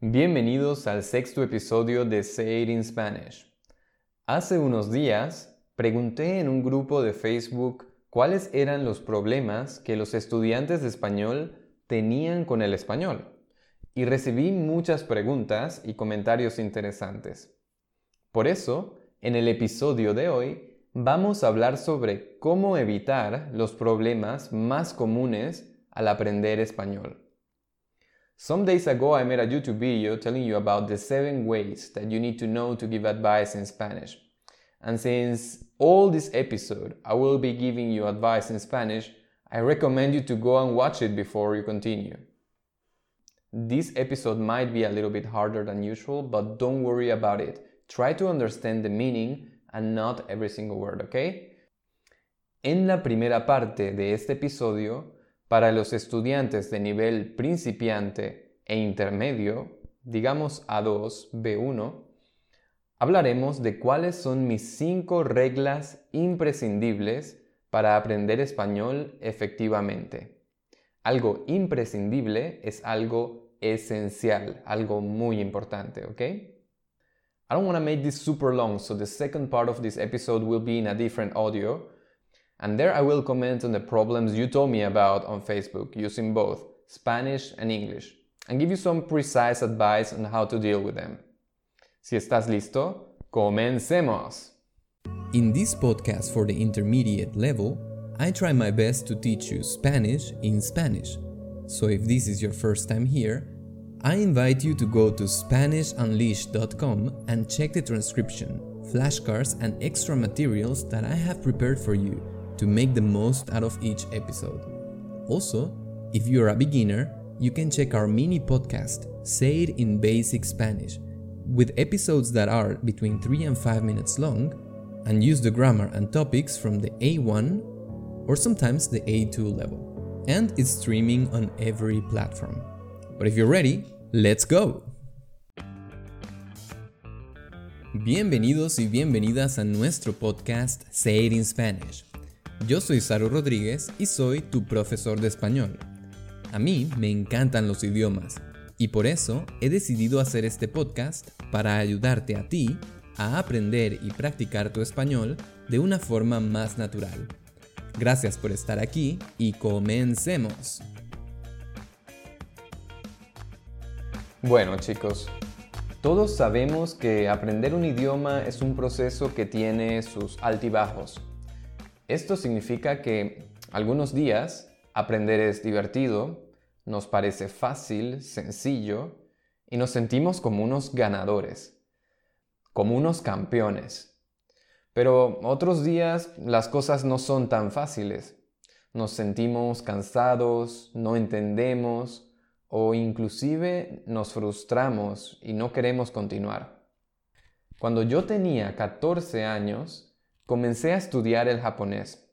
Bienvenidos al sexto episodio de Say It in Spanish. Hace unos días pregunté en un grupo de Facebook cuáles eran los problemas que los estudiantes de español tenían con el español y recibí muchas preguntas y comentarios interesantes. Por eso, en el episodio de hoy vamos a hablar sobre cómo evitar los problemas más comunes al aprender español. Some days ago, I made a YouTube video telling you about the seven ways that you need to know to give advice in Spanish. And since all this episode I will be giving you advice in Spanish, I recommend you to go and watch it before you continue. This episode might be a little bit harder than usual, but don't worry about it. Try to understand the meaning and not every single word, okay? En la primera parte de este episodio, para los estudiantes de nivel principiante e intermedio, digamos A2, B1, hablaremos de cuáles son mis cinco reglas imprescindibles para aprender español efectivamente. Algo imprescindible es algo esencial, algo muy importante, ¿ok? I don't want to make this super long, so the second part of this episode will be in a different audio. And there I will comment on the problems you told me about on Facebook using both Spanish and English and give you some precise advice on how to deal with them. Si estás listo, comencemos! In this podcast for the intermediate level, I try my best to teach you Spanish in Spanish. So if this is your first time here, I invite you to go to SpanishUnleashed.com and check the transcription, flashcards, and extra materials that I have prepared for you to make the most out of each episode. Also, if you're a beginner, you can check our mini podcast, Say It in Basic Spanish, with episodes that are between 3 and 5 minutes long, and use the grammar and topics from the A1 or sometimes the A2 level. And it's streaming on every platform. But if you're ready, let's go! Bienvenidos y bienvenidas a nuestro podcast Say It in Spanish. Yo soy Saru Rodríguez y soy tu profesor de español. A mí me encantan los idiomas y por eso he decidido hacer este podcast para ayudarte a ti a aprender y practicar tu español de una forma más natural. Gracias por estar aquí y comencemos. Bueno chicos, todos sabemos que aprender un idioma es un proceso que tiene sus altibajos esto significa que algunos días aprender es divertido, nos parece fácil, sencillo, y nos sentimos como unos ganadores, como unos campeones. Pero otros días las cosas no son tan fáciles. Nos sentimos cansados, no entendemos o inclusive nos frustramos y no queremos continuar. Cuando yo tenía 14 años, comencé a estudiar el japonés.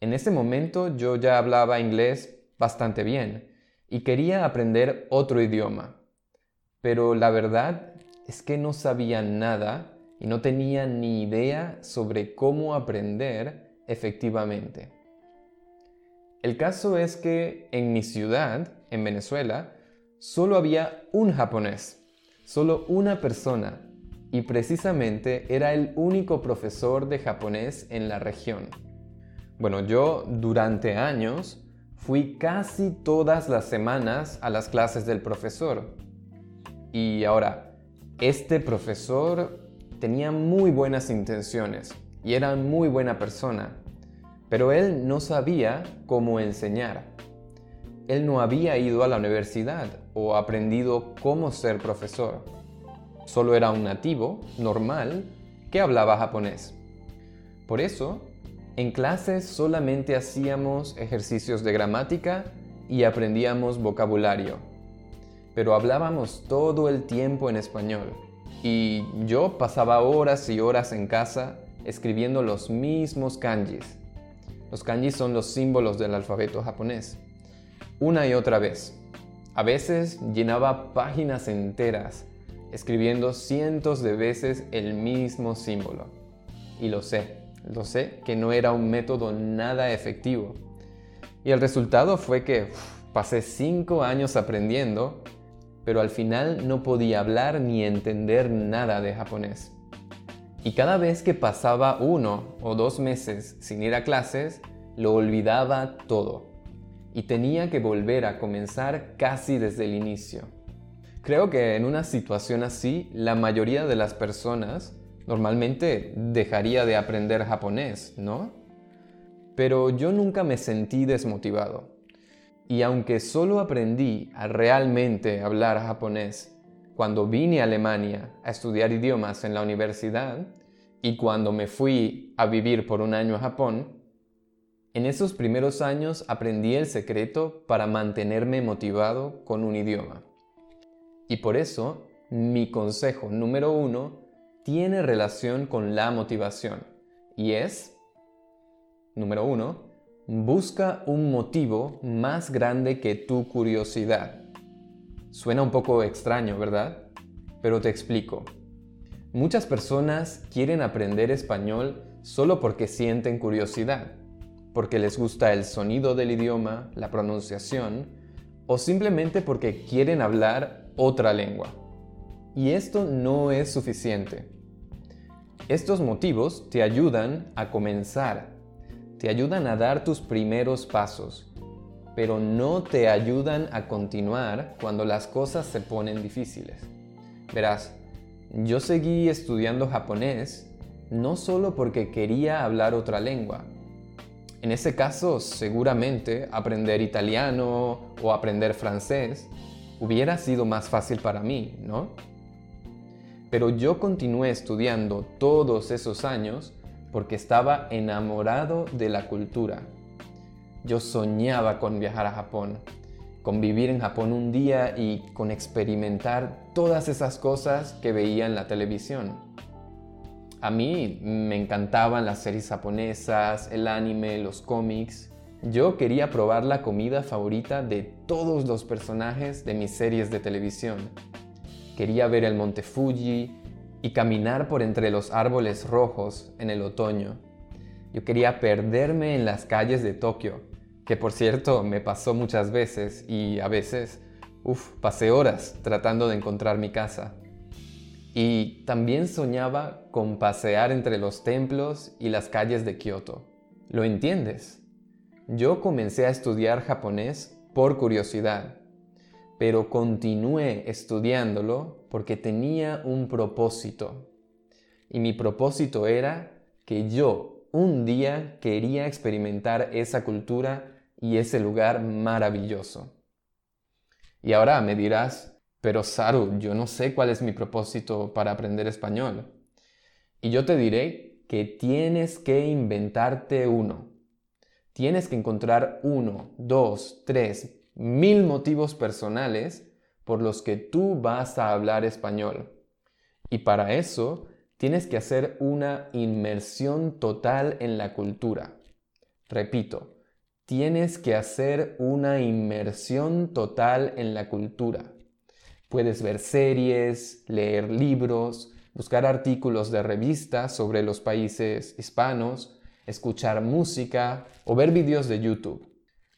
En ese momento yo ya hablaba inglés bastante bien y quería aprender otro idioma. Pero la verdad es que no sabía nada y no tenía ni idea sobre cómo aprender efectivamente. El caso es que en mi ciudad, en Venezuela, solo había un japonés, solo una persona y precisamente era el único profesor de japonés en la región. Bueno, yo durante años fui casi todas las semanas a las clases del profesor. Y ahora, este profesor tenía muy buenas intenciones y era muy buena persona, pero él no sabía cómo enseñar. Él no había ido a la universidad o aprendido cómo ser profesor solo era un nativo normal que hablaba japonés. Por eso, en clases solamente hacíamos ejercicios de gramática y aprendíamos vocabulario. Pero hablábamos todo el tiempo en español. Y yo pasaba horas y horas en casa escribiendo los mismos kanjis. Los kanjis son los símbolos del alfabeto japonés. Una y otra vez. A veces llenaba páginas enteras escribiendo cientos de veces el mismo símbolo. Y lo sé, lo sé que no era un método nada efectivo. Y el resultado fue que pasé cinco años aprendiendo, pero al final no podía hablar ni entender nada de japonés. Y cada vez que pasaba uno o dos meses sin ir a clases, lo olvidaba todo. Y tenía que volver a comenzar casi desde el inicio. Creo que en una situación así, la mayoría de las personas normalmente dejaría de aprender japonés, ¿no? Pero yo nunca me sentí desmotivado. Y aunque solo aprendí a realmente hablar japonés cuando vine a Alemania a estudiar idiomas en la universidad y cuando me fui a vivir por un año a Japón, en esos primeros años aprendí el secreto para mantenerme motivado con un idioma. Y por eso, mi consejo número uno tiene relación con la motivación y es, número uno, Busca un motivo más grande que tu curiosidad. Suena un poco extraño, ¿verdad? Pero te explico. Muchas personas quieren aprender español solo porque sienten curiosidad, porque les gusta el sonido del idioma, la pronunciación, o simplemente porque quieren hablar otra lengua. Y esto no es suficiente. Estos motivos te ayudan a comenzar te ayudan a dar tus primeros pasos, pero no te ayudan a continuar cuando las cosas se ponen difíciles. Verás, yo seguí estudiando japonés no solo porque quería hablar otra lengua. En ese caso, seguramente aprender italiano o aprender francés hubiera sido más fácil para mí, ¿no? Pero yo continué estudiando todos esos años porque estaba enamorado de la cultura. Yo soñaba con viajar a Japón, con vivir en Japón un día y con experimentar todas esas cosas que veía en la televisión. A mí me encantaban las series japonesas, el anime, los cómics. Yo quería probar la comida favorita de todos los personajes de mis series de televisión. Quería ver el monte Fuji, y caminar por entre los árboles rojos en el otoño. Yo quería perderme en las calles de Tokio, que por cierto me pasó muchas veces y a veces, uff, pasé horas tratando de encontrar mi casa. Y también soñaba con pasear entre los templos y las calles de Kioto. ¿Lo entiendes? Yo comencé a estudiar japonés por curiosidad pero continué estudiándolo porque tenía un propósito. Y mi propósito era que yo un día quería experimentar esa cultura y ese lugar maravilloso. Y ahora me dirás, pero Saru, yo no sé cuál es mi propósito para aprender español. Y yo te diré que tienes que inventarte uno. Tienes que encontrar uno, dos, tres, mil motivos personales por los que tú vas a hablar español. Y para eso tienes que hacer una inmersión total en la cultura. Repito, tienes que hacer una inmersión total en la cultura. Puedes ver series, leer libros, buscar artículos de revistas sobre los países hispanos, escuchar música o ver vídeos de YouTube.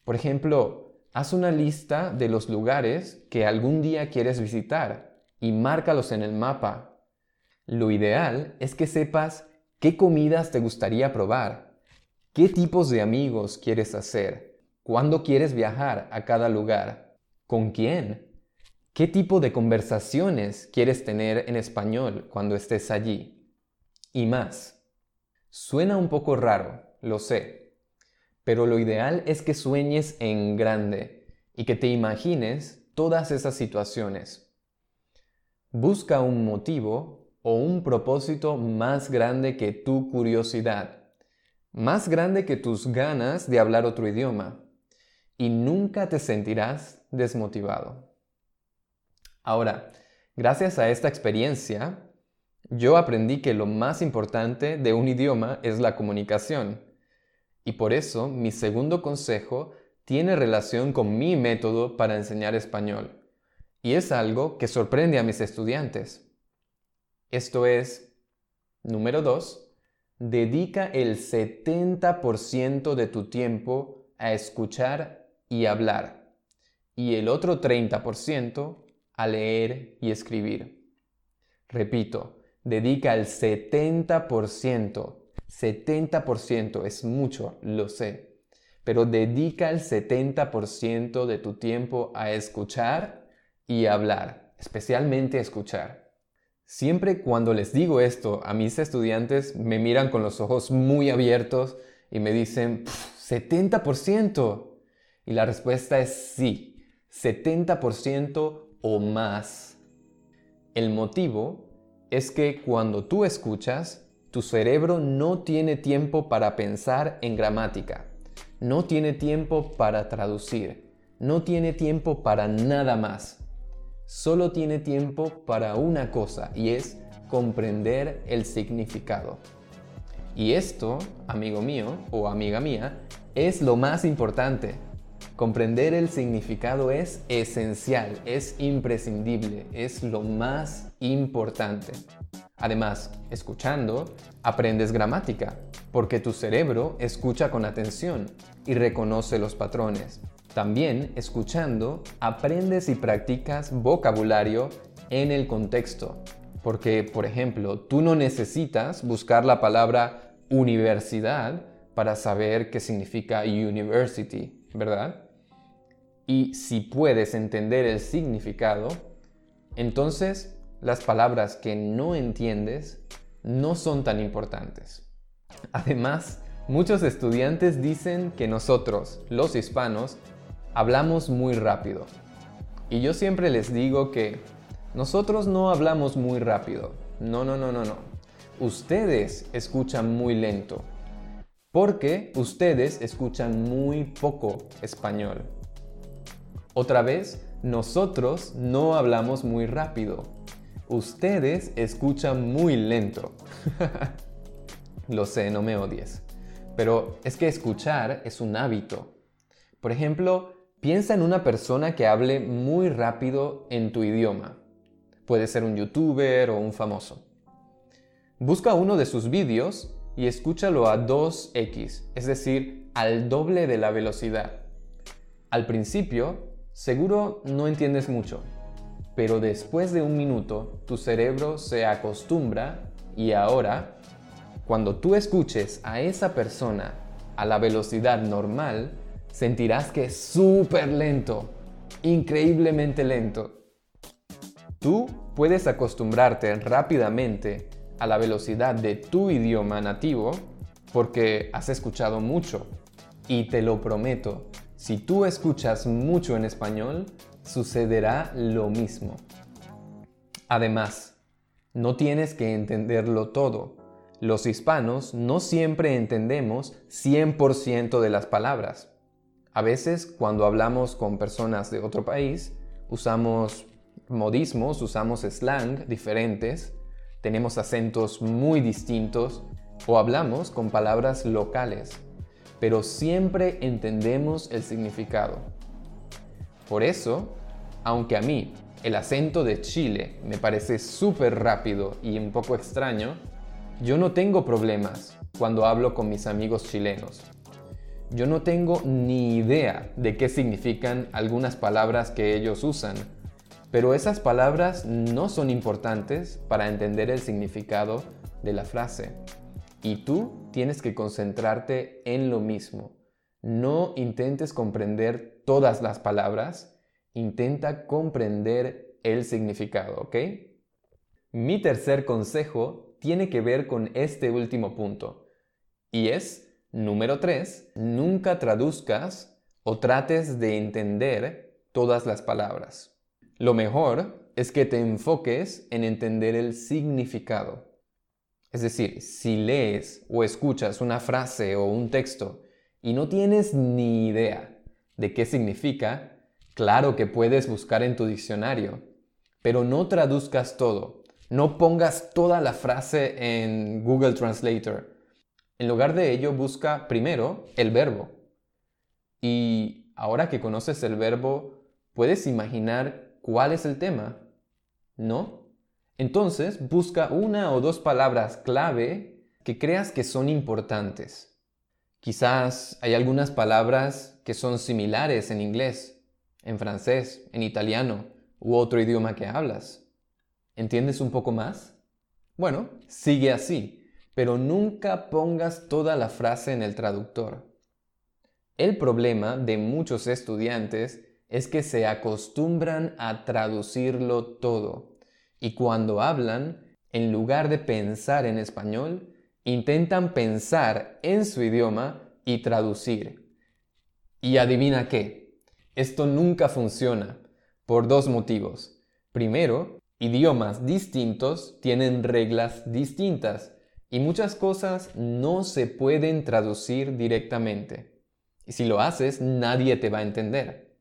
Por ejemplo, haz una lista de los lugares que algún día quieres visitar y márcalos en el mapa. Lo ideal es que sepas qué comidas te gustaría probar, qué tipos de amigos quieres hacer, cuándo quieres viajar a cada lugar, con quién, qué tipo de conversaciones quieres tener en español cuando estés allí y más. Suena un poco raro, lo sé, pero lo ideal es que sueñes en grande y que te imagines todas esas situaciones. Busca un motivo o un propósito más grande que tu curiosidad, más grande que tus ganas de hablar otro idioma, y nunca te sentirás desmotivado. Ahora, gracias a esta experiencia, yo aprendí que lo más importante de un idioma es la comunicación y por eso mi segundo consejo tiene relación con mi método para enseñar español. Y es algo que sorprende a mis estudiantes. Esto es, número 2, dedica el 70% de tu tiempo a escuchar y hablar y el otro 30% a leer y escribir. Repito, dedica el 70%, 70% es mucho, lo sé, pero dedica el 70% de tu tiempo a escuchar y hablar, especialmente escuchar. Siempre cuando les digo esto a mis estudiantes me miran con los ojos muy abiertos y me dicen, 70%. Y la respuesta es sí, 70% o más. El motivo es que cuando tú escuchas, tu cerebro no tiene tiempo para pensar en gramática, no tiene tiempo para traducir, no tiene tiempo para nada más. Solo tiene tiempo para una cosa y es comprender el significado. Y esto, amigo mío o amiga mía, es lo más importante. Comprender el significado es esencial, es imprescindible, es lo más importante. Además, escuchando, aprendes gramática, porque tu cerebro escucha con atención y reconoce los patrones. También, escuchando, aprendes y practicas vocabulario en el contexto, porque, por ejemplo, tú no necesitas buscar la palabra universidad para saber qué significa university, ¿verdad? Y si puedes entender el significado, entonces las palabras que no entiendes no son tan importantes. Además, muchos estudiantes dicen que nosotros, los hispanos, hablamos muy rápido. Y yo siempre les digo que nosotros no hablamos muy rápido. No, no, no, no, no. Ustedes escuchan muy lento. Porque ustedes escuchan muy poco español. Otra vez, nosotros no hablamos muy rápido. Ustedes escuchan muy lento. Lo sé, no me odies. Pero es que escuchar es un hábito. Por ejemplo, piensa en una persona que hable muy rápido en tu idioma. Puede ser un youtuber o un famoso. Busca uno de sus vídeos y escúchalo a 2x, es decir, al doble de la velocidad. Al principio, Seguro no entiendes mucho, pero después de un minuto tu cerebro se acostumbra y ahora, cuando tú escuches a esa persona a la velocidad normal, sentirás que es súper lento, increíblemente lento. Tú puedes acostumbrarte rápidamente a la velocidad de tu idioma nativo porque has escuchado mucho y te lo prometo, si tú escuchas mucho en español, sucederá lo mismo. Además, no tienes que entenderlo todo. Los hispanos no siempre entendemos 100% de las palabras. A veces, cuando hablamos con personas de otro país, usamos modismos, usamos slang diferentes, tenemos acentos muy distintos o hablamos con palabras locales pero siempre entendemos el significado. Por eso, aunque a mí el acento de Chile me parece súper rápido y un poco extraño, yo no tengo problemas cuando hablo con mis amigos chilenos. Yo no tengo ni idea de qué significan algunas palabras que ellos usan, pero esas palabras no son importantes para entender el significado de la frase. Y tú tienes que concentrarte en lo mismo. No intentes comprender todas las palabras, intenta comprender el significado, ¿ok? Mi tercer consejo tiene que ver con este último punto. Y es, número 3, nunca traduzcas o trates de entender todas las palabras. Lo mejor es que te enfoques en entender el significado. Es decir, si lees o escuchas una frase o un texto y no tienes ni idea de qué significa, claro que puedes buscar en tu diccionario, pero no traduzcas todo. No pongas toda la frase en Google Translator. En lugar de ello, busca primero el verbo. Y ahora que conoces el verbo, ¿puedes imaginar cuál es el tema? ¿No? Entonces, busca una o dos palabras clave que creas que son importantes. Quizás hay algunas palabras que son similares en inglés, en francés, en italiano u otro idioma que hablas. ¿Entiendes un poco más? Bueno, sigue así, pero nunca pongas toda la frase en el traductor. El problema de muchos estudiantes es que se acostumbran a traducirlo todo y cuando hablan, en lugar de pensar en español, intentan pensar en su idioma y traducir. Y adivina qué, esto nunca funciona por dos motivos. Primero, idiomas distintos tienen reglas distintas y muchas cosas no se pueden traducir directamente. Y si lo haces, nadie te va a entender.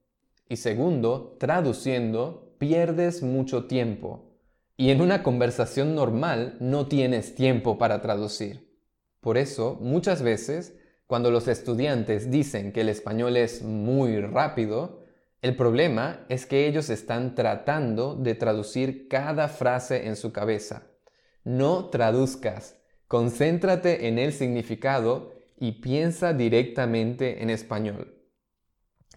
Y segundo, traduciendo pierdes mucho tiempo. Y en una conversación normal no tienes tiempo para traducir. Por eso, muchas veces, cuando los estudiantes dicen que el español es muy rápido, el problema es que ellos están tratando de traducir cada frase en su cabeza. No traduzcas, concéntrate en el significado y piensa directamente en español.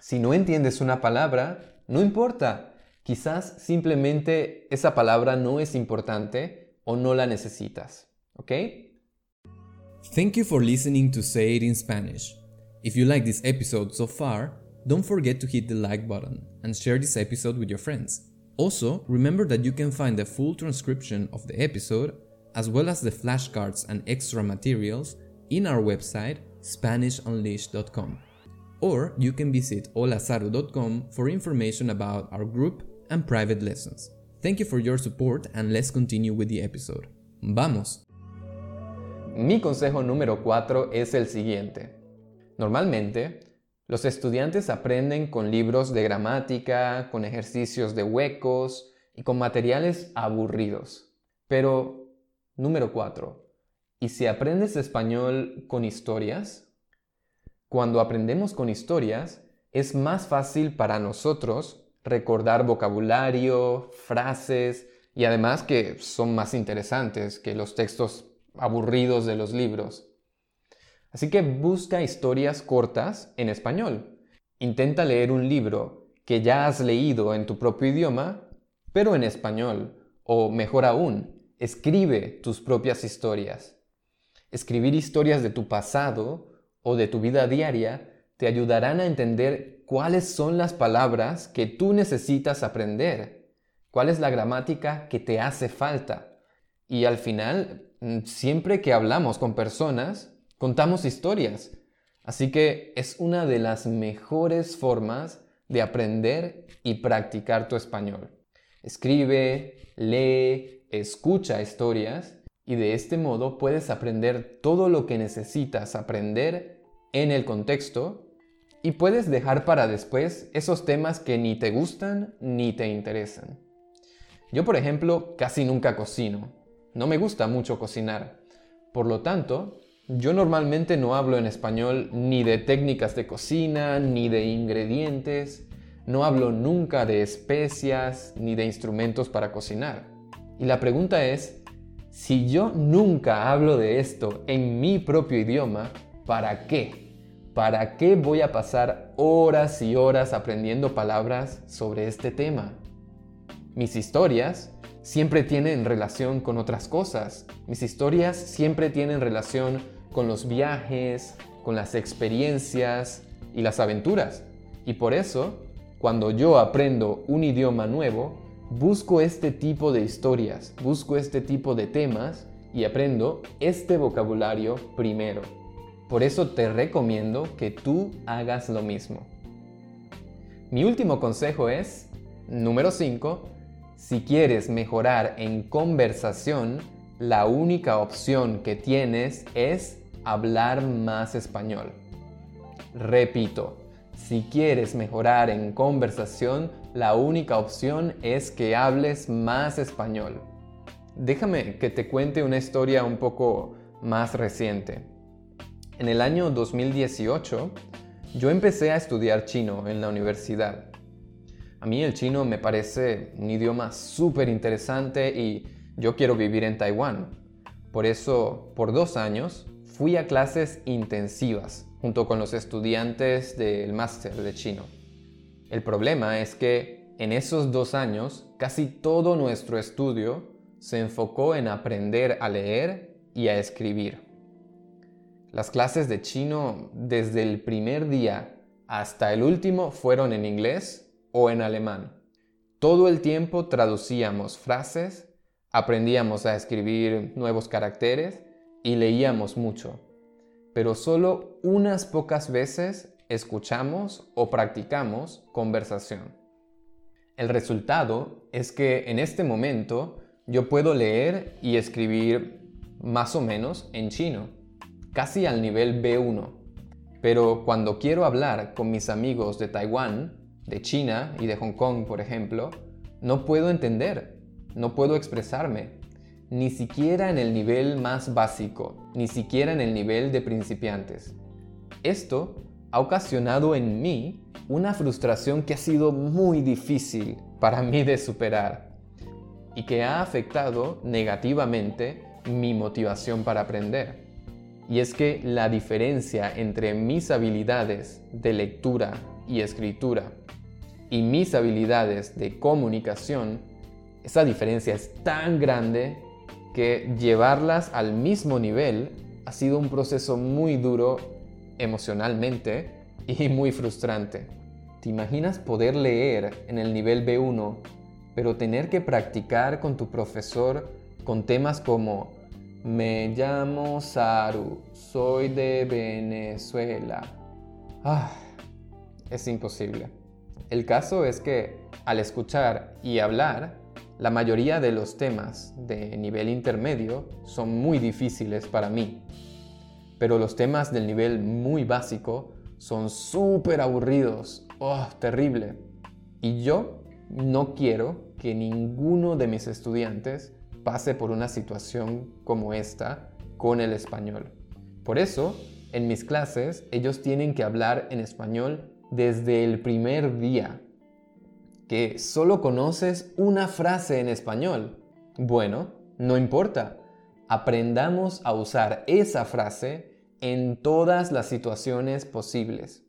Si no entiendes una palabra, no importa. Quizás simplemente esa palabra no es importante o no la necesitas. ¿Ok? Thank you for listening to Say It in Spanish. If you like this episode so far, Don't forget to hit the like button and share this episode with your friends. Also, remember that you can find the full transcription of the episode, as well as the flashcards and extra materials, in our website SpanishUnleashed.com. Or you can visit holazaru.com for information about our group and private lessons. Thank you for your support and let's continue with the episode. ¡Vamos! Mi consejo número 4 es el siguiente. Normalmente, Los estudiantes aprenden con libros de gramática, con ejercicios de huecos y con materiales aburridos. Pero, número 4. ¿Y si aprendes español con historias? Cuando aprendemos con historias, es más fácil para nosotros recordar vocabulario, frases y además que son más interesantes que los textos aburridos de los libros. Así que busca historias cortas en español. Intenta leer un libro que ya has leído en tu propio idioma, pero en español. O mejor aún, escribe tus propias historias. Escribir historias de tu pasado o de tu vida diaria te ayudarán a entender cuáles son las palabras que tú necesitas aprender, cuál es la gramática que te hace falta. Y al final, mm, siempre que hablamos con personas, contamos historias. Así que es una de las mejores formas de aprender y practicar tu español. Escribe, lee, escucha historias y de este modo puedes aprender todo lo que necesitas aprender en el contexto y puedes dejar para después esos temas que ni te gustan ni te interesan. Yo, por ejemplo, casi nunca cocino. No me gusta mucho cocinar. Por lo tanto, yo normalmente no hablo en español ni de técnicas de cocina, ni de ingredientes, no hablo nunca de especias, ni de instrumentos para cocinar. Y la pregunta es, si yo nunca hablo de esto en mi propio idioma, ¿para qué? ¿Para qué voy a pasar horas y horas aprendiendo palabras sobre este tema? Mis historias siempre tienen relación con otras cosas. Mis historias siempre tienen relación con los viajes, con las experiencias y las aventuras. Y por eso, cuando yo aprendo un idioma nuevo, busco este tipo de historias, busco este tipo de temas y aprendo este vocabulario primero. Por eso te recomiendo que tú hagas lo mismo. Mi último consejo es, número 5, si quieres mejorar en conversación, la única opción que tienes es hablar más español. Repito, si quieres mejorar en conversación, la única opción es que hables más español. Déjame que te cuente una historia un poco más reciente. En el año 2018, yo empecé a estudiar chino en la universidad. A mí el chino me parece un idioma súper interesante y yo quiero vivir en Taiwán. Por eso, por dos años, fui a clases intensivas junto con los estudiantes del máster de chino. El problema es que en esos dos años, casi todo nuestro estudio se enfocó en aprender a leer y a escribir. Las clases de chino desde el primer día hasta el último fueron en inglés o en alemán. Todo el tiempo traducíamos frases, aprendíamos a escribir nuevos caracteres y leíamos mucho. Pero solo unas pocas veces escuchamos o practicamos conversación. El resultado es que en este momento yo puedo leer y escribir más o menos en chino, casi al nivel B1. Pero cuando quiero hablar con mis amigos de Taiwán, de China y de Hong Kong, por ejemplo, no puedo entender, no puedo expresarme, ni siquiera en el nivel más básico, ni siquiera en el nivel de principiantes. Esto ha ocasionado en mí una frustración que ha sido muy difícil para mí de superar y que ha afectado negativamente mi motivación para aprender. Y es que la diferencia entre mis habilidades de lectura y escritura y mis habilidades de comunicación, esa diferencia es tan grande que llevarlas al mismo nivel ha sido un proceso muy duro emocionalmente y muy frustrante. ¿Te imaginas poder leer en el nivel B1, pero tener que practicar con tu profesor con temas como me llamo Saru, soy de Venezuela? Ah, es imposible. El caso es que al escuchar y hablar, la mayoría de los temas de nivel intermedio son muy difíciles para mí pero los temas del nivel muy básico son súper aburridos. ¡Oh, terrible! Y yo no quiero que ninguno de mis estudiantes pase por una situación como esta con el español. Por eso, en mis clases, ellos tienen que hablar en español desde el primer día. Que solo conoces una frase en español. Bueno, no importa. Aprendamos a usar esa frase en todas las situaciones posibles.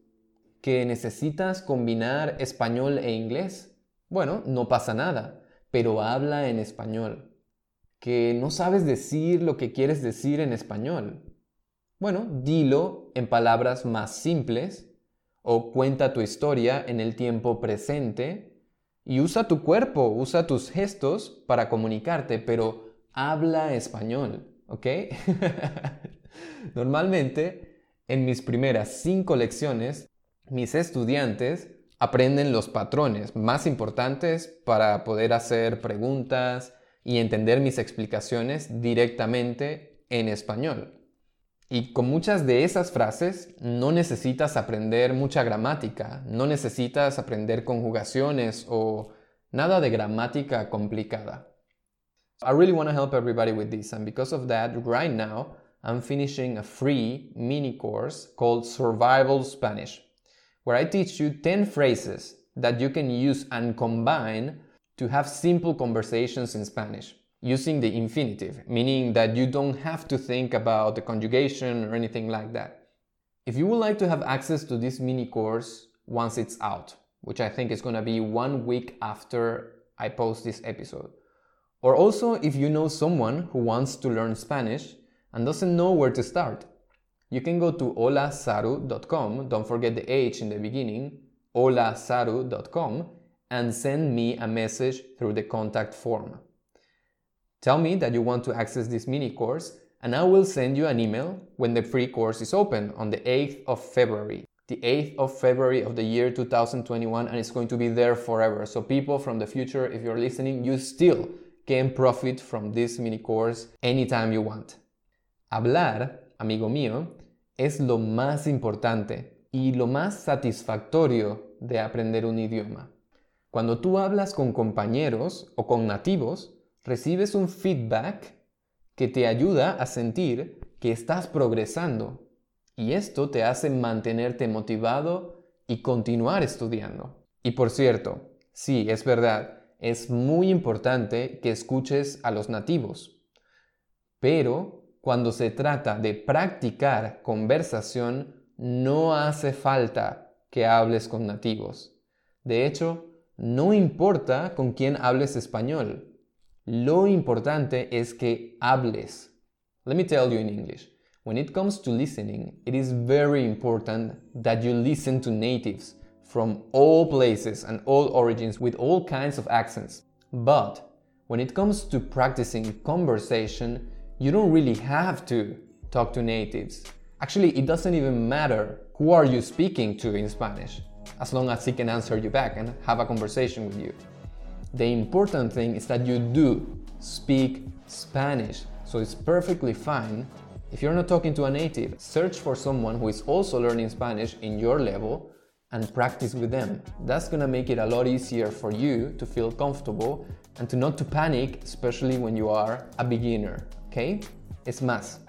¿Que necesitas combinar español e inglés? Bueno, no pasa nada, pero habla en español. ¿Que no sabes decir lo que quieres decir en español? Bueno, dilo en palabras más simples o cuenta tu historia en el tiempo presente y usa tu cuerpo, usa tus gestos para comunicarte, pero habla español, ¿ok? Normalmente, en mis primeras cinco lecciones, mis estudiantes aprenden los patrones más importantes para poder hacer preguntas y entender mis explicaciones directamente en español. Y con muchas de esas frases no necesitas aprender mucha gramática, no necesitas aprender conjugaciones o nada de gramática complicada. I really want to help everybody with this and because of that right now I'm finishing a free mini course called Survival Spanish, where I teach you 10 phrases that you can use and combine to have simple conversations in Spanish using the infinitive, meaning that you don't have to think about the conjugation or anything like that. If you would like to have access to this mini course once it's out, which I think is going to be one week after I post this episode, or also if you know someone who wants to learn Spanish, and doesn't know where to start, you can go to holasaru.com, don't forget the H in the beginning, holasaru.com, and send me a message through the contact form. Tell me that you want to access this mini course, and I will send you an email when the free course is open on the 8th of February. The 8th of February of the year 2021, and it's going to be there forever. So, people from the future, if you're listening, you still can profit from this mini course anytime you want. Hablar, amigo mío, es lo más importante y lo más satisfactorio de aprender un idioma. Cuando tú hablas con compañeros o con nativos, recibes un feedback que te ayuda a sentir que estás progresando y esto te hace mantenerte motivado y continuar estudiando. Y por cierto, sí, es verdad, es muy importante que escuches a los nativos, pero cuando se trata de practicar conversación, no hace falta que hables con nativos. De hecho, No importa con quién hables español. Lo importante es que hables. Let me tell you in English. When it comes to listening, it is very important that you listen to natives from all places and all origins with all kinds of accents. But when it comes to practicing conversation, you don't really have to talk to natives. Actually, it doesn't even matter who are you speaking to in Spanish, as long as he can answer you back and have a conversation with you. The important thing is that you do speak Spanish, so it's perfectly fine if you're not talking to a native, search for someone who is also learning Spanish in your level and practice with them. That's gonna make it a lot easier for you to feel comfortable and to not to panic, especially when you are a beginner, okay? Es más,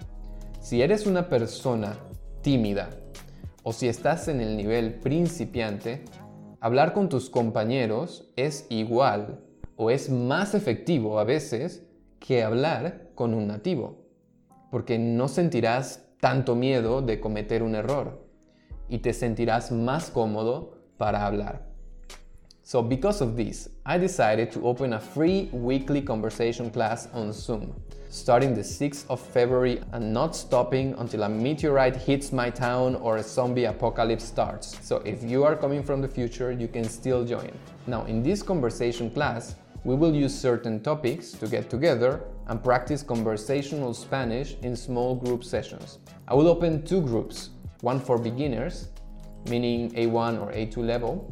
si eres una persona tímida o si estás en el nivel principiante, hablar con tus compañeros es igual o es más efectivo a veces que hablar con un nativo, porque no sentirás tanto miedo de cometer un error y te sentirás más cómodo para hablar. So because of this, I decided to open a free weekly conversation class on Zoom, starting the 6th of February and not stopping until a meteorite hits my town or a zombie apocalypse starts. So if you are coming from the future, you can still join. Now, in this conversation class, we will use certain topics to get together and practice conversational Spanish in small group sessions. I will open two groups, one for beginners, meaning A1 or A2 level,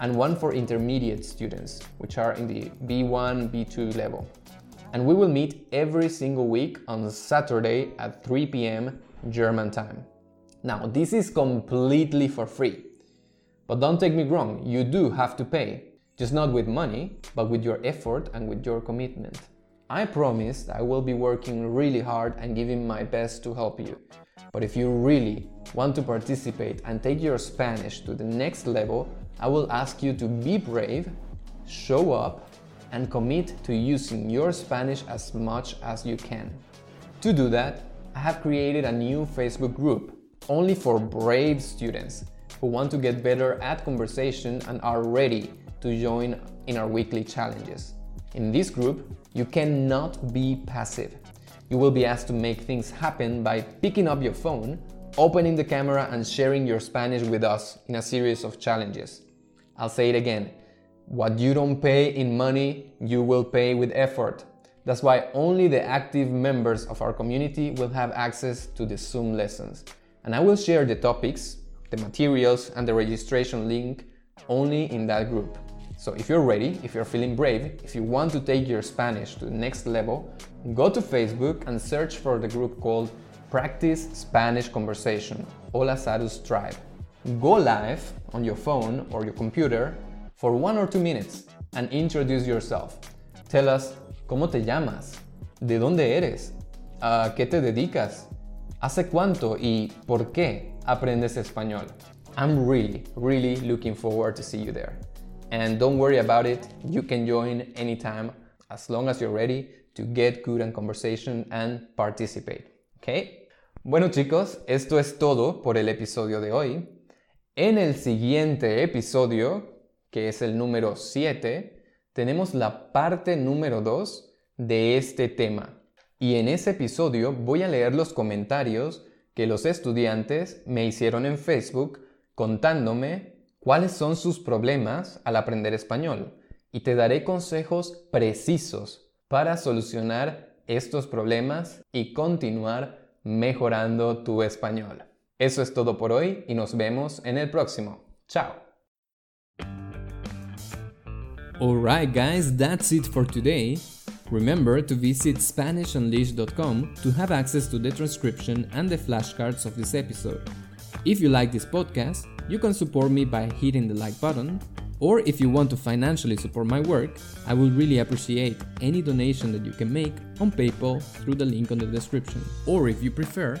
and one for intermediate students, which are in the B1, B2 level. And we will meet every single week on Saturday at 3 p.m. German time. Now, this is completely for free. But don't take me wrong, you do have to pay. Just not with money, but with your effort and with your commitment. I promise I will be working really hard and giving my best to help you. But if you really want to participate and take your Spanish to the next level, I will ask you to be brave, show up, and commit to using your Spanish as much as you can. To do that, I have created a new Facebook group only for brave students who want to get better at conversation and are ready to join in our weekly challenges. In this group, you cannot be passive. You will be asked to make things happen by picking up your phone, opening the camera, and sharing your Spanish with us in a series of challenges. I'll say it again. What you don't pay in money, you will pay with effort. That's why only the active members of our community will have access to the Zoom lessons. And I will share the topics, the materials, and the registration link only in that group. So if you're ready, if you're feeling brave, if you want to take your Spanish to the next level, go to Facebook and search for the group called Practice Spanish Conversation, Hola Sarus Tribe. Go live on your phone or your computer for one or two minutes and introduce yourself. Tell us cómo te llamas, de dónde eres, a qué te dedicas, hace cuánto y por qué aprendes español. I'm really, really looking forward to see you there. And don't worry about it, you can join anytime as long as you're ready to get good in conversation and participate. ¿Ok? Bueno chicos, esto es todo por el episodio de hoy. En el siguiente episodio, que es el número 7, tenemos la parte número 2 de este tema. Y en ese episodio voy a leer los comentarios que los estudiantes me hicieron en Facebook contándome cuáles son sus problemas al aprender español y te daré consejos precisos para solucionar estos problemas y continuar mejorando tu español. Eso es todo por hoy y nos vemos en el próximo. Chao. Alright guys, that's it for today. Remember to visit SpanishUnleashed.com to have access to the transcription and the flashcards of this episode. If you like this podcast, you can support me by hitting the like button, or if you want to financially support my work, I would really appreciate any donation that you can make on PayPal through the link on the description. Or if you prefer,